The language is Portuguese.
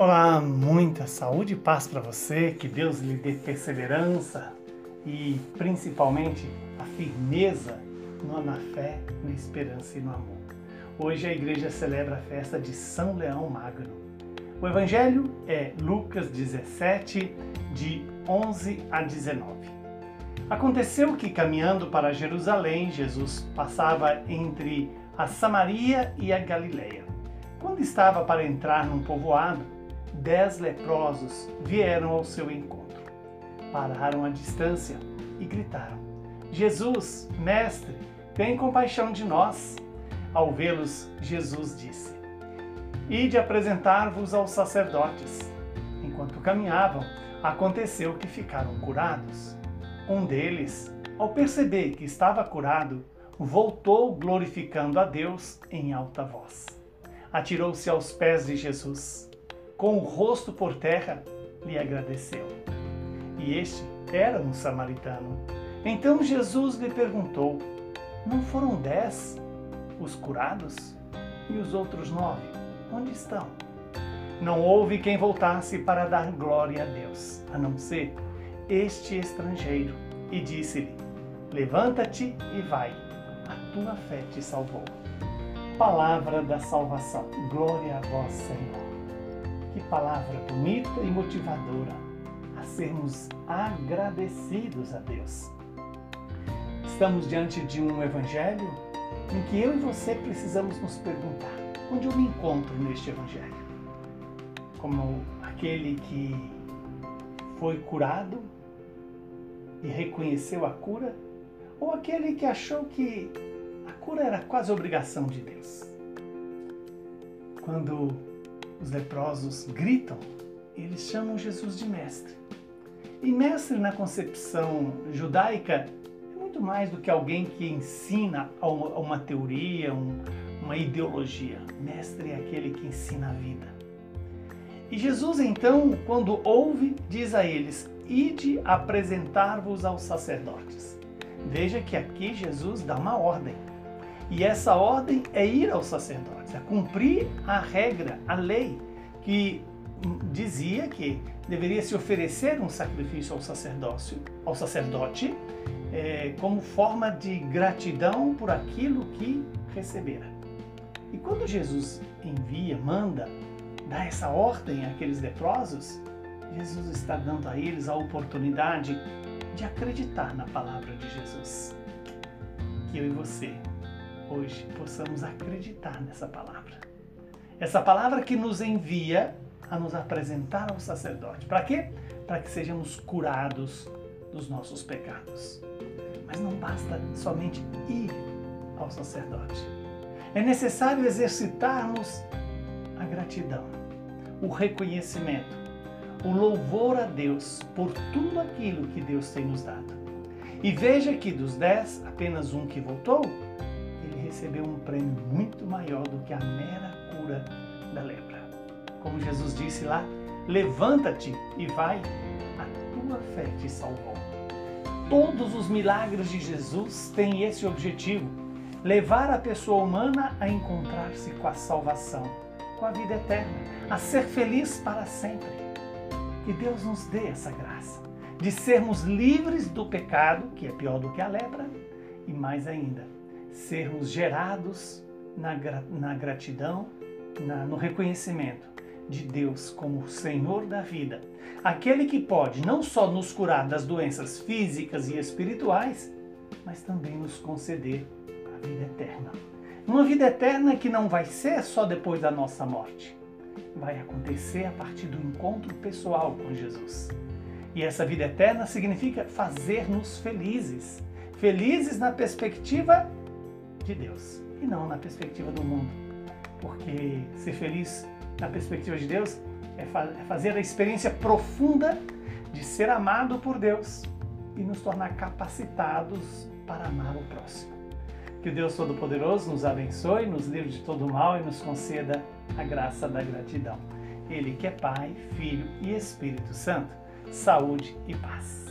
Olá, muita saúde e paz para você, que Deus lhe dê perseverança e principalmente a firmeza na fé, na esperança e no amor. Hoje a igreja celebra a festa de São Leão Magno. O evangelho é Lucas 17, de 11 a 19. Aconteceu que, caminhando para Jerusalém, Jesus passava entre a Samaria e a Galileia. Quando estava para entrar num povoado, dez leprosos vieram ao seu encontro. Pararam à distância e gritaram: Jesus, mestre, tem compaixão de nós. Ao vê-los, Jesus disse: Ide apresentar-vos aos sacerdotes. Enquanto caminhavam, aconteceu que ficaram curados. Um deles, ao perceber que estava curado, voltou glorificando a Deus em alta voz. Atirou-se aos pés de Jesus. Com o rosto por terra, lhe agradeceu. E este era um samaritano. Então Jesus lhe perguntou: Não foram dez os curados? E os outros nove, onde estão? Não houve quem voltasse para dar glória a Deus, a não ser este estrangeiro. E disse-lhe: Levanta-te e vai, a tua fé te salvou. Palavra da salvação. Glória a vós, Senhor. Que palavra bonita e motivadora a sermos agradecidos a Deus. Estamos diante de um evangelho em que eu e você precisamos nos perguntar: onde eu me encontro neste evangelho? Como aquele que foi curado e reconheceu a cura? Ou aquele que achou que a cura era quase obrigação de Deus? Quando os leprosos gritam, eles chamam Jesus de mestre. E mestre na concepção judaica é muito mais do que alguém que ensina uma teoria, uma ideologia. Mestre é aquele que ensina a vida. E Jesus então, quando ouve, diz a eles: Ide apresentar-vos aos sacerdotes. Veja que aqui Jesus dá uma ordem. E essa ordem é ir aos sacerdotes, é cumprir a regra, a lei, que dizia que deveria se oferecer um sacrifício ao sacerdócio, ao sacerdote, é, como forma de gratidão por aquilo que recebera. E quando Jesus envia, manda, dá essa ordem àqueles leprosos, Jesus está dando a eles a oportunidade de acreditar na palavra de Jesus. Que eu e você hoje possamos acreditar nessa palavra. Essa palavra que nos envia a nos apresentar ao sacerdote. Para quê? Para que sejamos curados dos nossos pecados. Mas não basta somente ir ao sacerdote. É necessário exercitarmos a gratidão, o reconhecimento, o louvor a Deus por tudo aquilo que Deus tem nos dado. E veja que dos dez, apenas um que voltou, recebeu um prêmio muito maior do que a mera cura da lepra. Como Jesus disse lá, levanta-te e vai, a tua fé te salvou. Todos os milagres de Jesus têm esse objetivo: levar a pessoa humana a encontrar-se com a salvação, com a vida eterna, a ser feliz para sempre. Que Deus nos dê essa graça de sermos livres do pecado, que é pior do que a lepra, e mais ainda, sermos gerados na, na gratidão, na, no reconhecimento de Deus como Senhor da vida, aquele que pode não só nos curar das doenças físicas e espirituais, mas também nos conceder a vida eterna. Uma vida eterna que não vai ser só depois da nossa morte, vai acontecer a partir do encontro pessoal com Jesus. E essa vida eterna significa fazer-nos felizes. Felizes na perspectiva de Deus e não na perspectiva do mundo. Porque ser feliz na perspectiva de Deus é, é fazer a experiência profunda de ser amado por Deus e nos tornar capacitados para amar o próximo. Que o Deus Todo-Poderoso nos abençoe, nos livre de todo mal e nos conceda a graça da gratidão. Ele que é Pai, Filho e Espírito Santo. Saúde e paz.